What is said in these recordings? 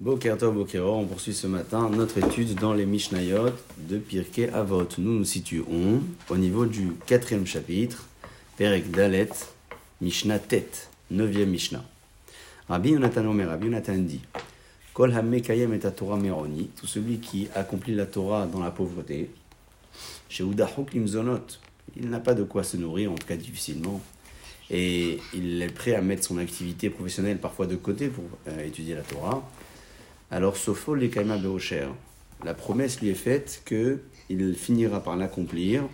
Bokerto Bokero, on poursuit ce matin notre étude dans les Mishnayot de Pirkei Avot. Nous nous situons au niveau du quatrième chapitre, Perek Dalet, Mishnah Tet, neuvième Mishnah. Rabbi Yonatan Omer, Rabbi Yonatan dit Kol Hammekayem et Torah Meroni, tout celui qui accomplit la Torah dans la pauvreté, chez Limzonot, il n'a pas de quoi se nourrir, en tout cas difficilement, et il est prêt à mettre son activité professionnelle parfois de côté pour euh, étudier la Torah alors Sopho les Kaima Beocher. La promesse lui est faite que il finira par l'accomplir,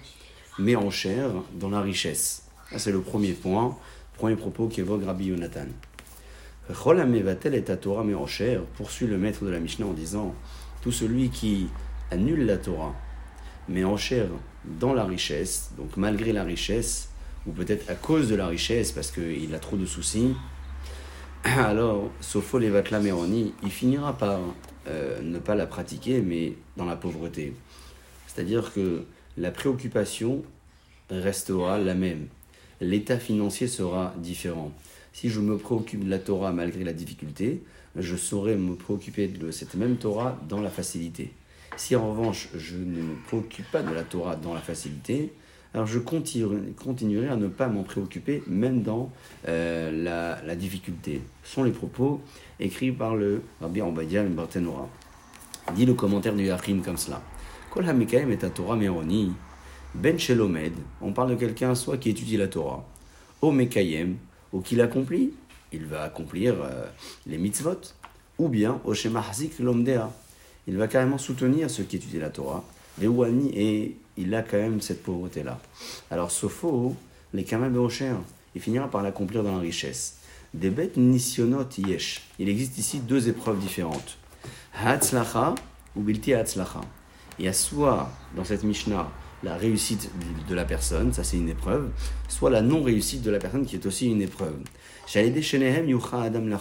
mais en chair, dans la richesse. c'est le premier point, premier propos qu'évoque Rabbi Yonatan. Cholamevatel est à Torah, mais en chair, poursuit le maître de la Mishnah en disant Tout celui qui annule la Torah, mais en chair dans la richesse, donc malgré la richesse, ou peut-être à cause de la richesse, parce qu'il a trop de soucis, alors, Sopho Levatla Meroni, il finira par euh, ne pas la pratiquer, mais dans la pauvreté. C'est-à-dire que la préoccupation restera la même. L'état financier sera différent. Si je me préoccupe de la Torah malgré la difficulté, je saurai me préoccuper de cette même Torah dans la facilité. Si en revanche je ne me préoccupe pas de la Torah dans la facilité, alors je continuerai à ne pas m'en préoccuper, même dans euh, la, difficulté. Ce sont les propos écrits par le Rabbi Ambadia Bartenora. Dit le commentaire du Yachim comme cela. Kol est à Torah Meroni, Ben Shelomed, on parle de quelqu'un soit qui étudie la Torah, O Mekayem, ou qui l'accomplit, il va accomplir euh, les mitzvot, ou bien O Shemahzik Lomdea, il va carrément soutenir ceux qui étudient la Torah, et il a quand même cette pauvreté-là. Alors, Sopho, les Kamal il finira par l'accomplir dans la richesse. Des bêtes nisionot yesh. Il existe ici deux épreuves différentes. Hatzlacha ou bilti hatzlacha. Il y a soit dans cette Mishnah la réussite de la personne, ça c'est une épreuve, soit la non-réussite de la personne qui est aussi une épreuve. adam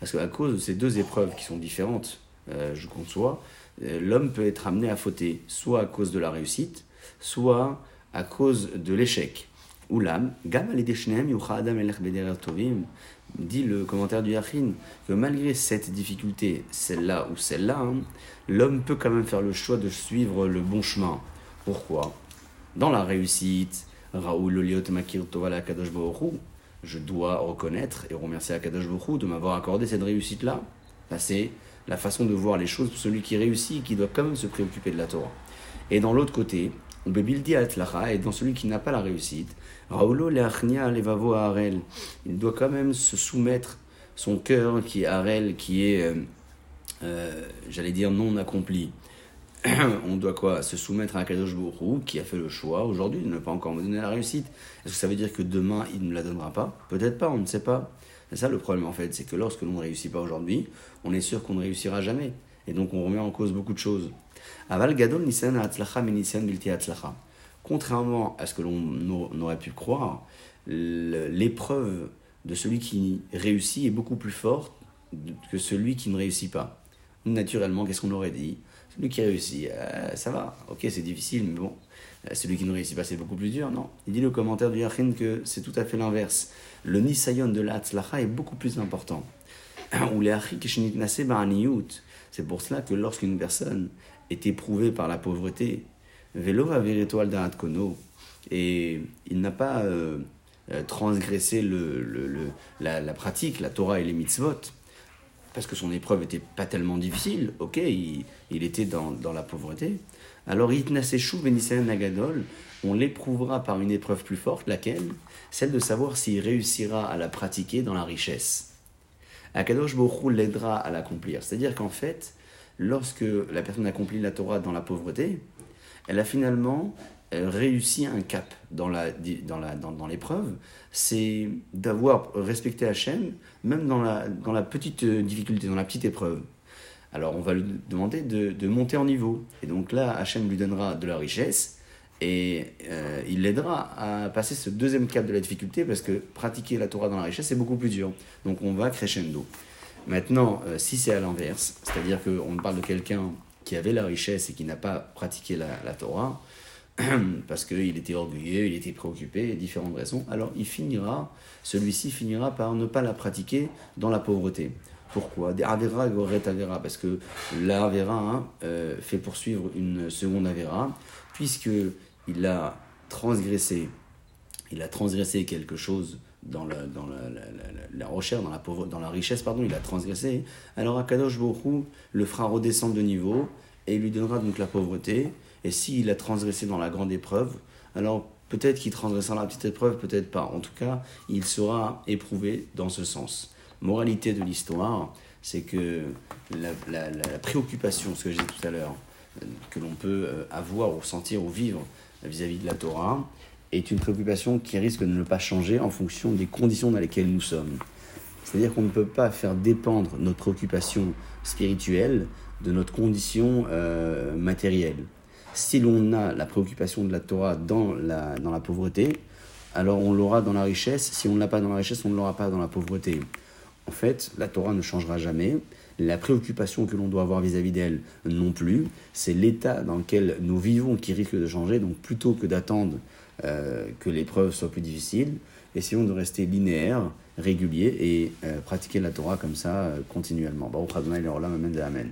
Parce qu'à cause de ces deux épreuves qui sont différentes, euh, je conçois, l'homme peut être amené à fauter, soit à cause de la réussite, soit à cause de l'échec. Oulam, dit le commentaire du Yachin, que malgré cette difficulté, celle-là ou celle-là, hein, l'homme peut quand même faire le choix de suivre le bon chemin. Pourquoi? Dans la réussite, je dois reconnaître et remercier Akadosh Baruch de m'avoir accordé cette réussite-là. C'est la façon de voir les choses pour celui qui réussit et qui doit quand même se préoccuper de la Torah. Et dans l'autre côté, on peut bildi et dans celui qui n'a pas la réussite, Raoulo levavo arel, il doit quand même se soumettre son cœur qui est arel, qui est, euh, euh, j'allais dire, non accompli. on doit quoi? Se soumettre à Kadosh Bourou qui a fait le choix aujourd'hui de ne pas encore me donner la réussite. Est-ce que ça veut dire que demain il ne me la donnera pas? Peut-être pas, on ne sait pas. C'est ça le problème en fait, c'est que lorsque l'on ne réussit pas aujourd'hui, on est sûr qu'on ne réussira jamais. Et donc on remet en cause beaucoup de choses. Aval gadol Contrairement à ce que l'on aurait pu croire, l'épreuve de celui qui réussit est beaucoup plus forte que celui qui ne réussit pas. Naturellement, qu'est-ce qu'on aurait dit? Celui qui réussit, euh, ça va, ok, c'est difficile, mais bon, euh, celui qui ne réussit pas, c'est beaucoup plus dur. Non, il dit le commentaire du Yachin que c'est tout à fait l'inverse. Le nisayon de l'Atzlacha est beaucoup plus important. C'est pour cela que lorsqu'une personne est éprouvée par la pauvreté, Velo kono, et il n'a pas euh, euh, transgressé le, le, la, pratique, la Torah et les mitzvot, parce que son épreuve n'était pas tellement difficile, ok, il, il était dans, dans, la pauvreté. Alors, Itnaseshu Benisayan Nagadol, on l'éprouvera par une épreuve plus forte, laquelle? Celle de savoir s'il réussira à la pratiquer dans la richesse. Akadosh Borou l'aidera à l'accomplir. C'est-à-dire qu'en fait, lorsque la personne accomplit la Torah dans la pauvreté, elle a finalement réussi un cap dans l'épreuve. C'est d'avoir respecté Hachem, même dans la, dans la petite difficulté, dans la petite épreuve. Alors on va lui demander de, de monter en niveau. Et donc là, Hachem lui donnera de la richesse et euh, il l'aidera à passer ce deuxième cap de la difficulté parce que pratiquer la Torah dans la richesse, c'est beaucoup plus dur. Donc on va crescendo. Maintenant, euh, si c'est à l'inverse, c'est-à-dire qu'on parle de quelqu'un qui avait la richesse et qui n'a pas pratiqué la, la Torah, parce qu'il était orgueilleux, il était préoccupé, différentes raisons, alors il finira, celui-ci finira par ne pas la pratiquer dans la pauvreté. Pourquoi? Des Avera Goret Avera, parce que la Avera hein, euh, fait poursuivre une seconde Avera, puisqu'il a transgressé, il a transgressé quelque chose dans la, dans la, la, la, richesse, pardon, il a transgressé. Alors Akadosh Borou le fera redescendre de niveau et lui donnera donc la pauvreté. Et s'il a transgressé dans la grande épreuve, alors peut-être qu'il transgressera la petite épreuve, peut-être pas. En tout cas, il sera éprouvé dans ce sens. Moralité de l'histoire, c'est que la, préoccupation, ce que j'ai dit tout à l'heure, euh, que l'on peut euh, avoir ou sentir ou vivre vis-à-vis -vis de la Torah, est une préoccupation qui risque de ne pas changer en fonction des conditions dans lesquelles nous sommes. C'est-à-dire qu'on ne peut pas faire dépendre notre préoccupation spirituelle de notre condition euh, matérielle. Si l'on a la préoccupation de la Torah dans la, dans la pauvreté, alors on l'aura dans la richesse. Si on ne l'a pas dans la richesse, on ne l'aura pas dans la pauvreté. En fait, la Torah ne changera jamais. La préoccupation que l'on doit avoir vis-à-vis d'elle non plus. C'est l'état dans lequel nous vivons qui risque de changer. Donc plutôt que d'attendre euh, que l'épreuve soit plus difficile, essayons de rester linéaire, régulier et euh, pratiquer la Torah comme ça euh, continuellement. Baruch Adonai Amen.